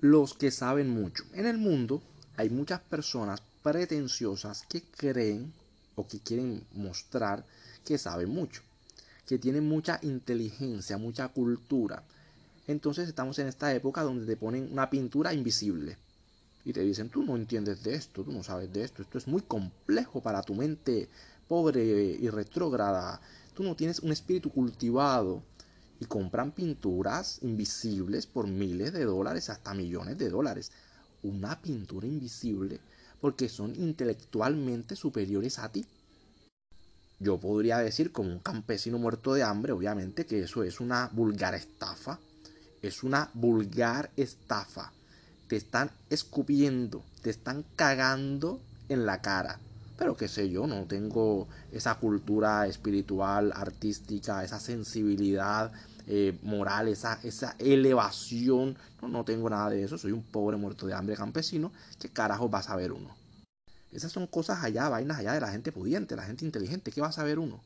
los que saben mucho. En el mundo hay muchas personas pretenciosas que creen o que quieren mostrar que saben mucho, que tienen mucha inteligencia, mucha cultura. Entonces estamos en esta época donde te ponen una pintura invisible y te dicen, tú no entiendes de esto, tú no sabes de esto, esto es muy complejo para tu mente pobre y retrógrada, tú no tienes un espíritu cultivado y compran pinturas invisibles por miles de dólares, hasta millones de dólares. Una pintura invisible porque son intelectualmente superiores a ti. Yo podría decir como un campesino muerto de hambre, obviamente, que eso es una vulgar estafa. Es una vulgar estafa. Te están escupiendo, te están cagando en la cara. Pero qué sé yo, no tengo esa cultura espiritual, artística, esa sensibilidad eh, moral, esa, esa elevación. No, no tengo nada de eso, soy un pobre muerto de hambre campesino. ¿Qué carajo va a saber uno? Esas son cosas allá, vainas allá de la gente pudiente, la gente inteligente. ¿Qué va a saber uno?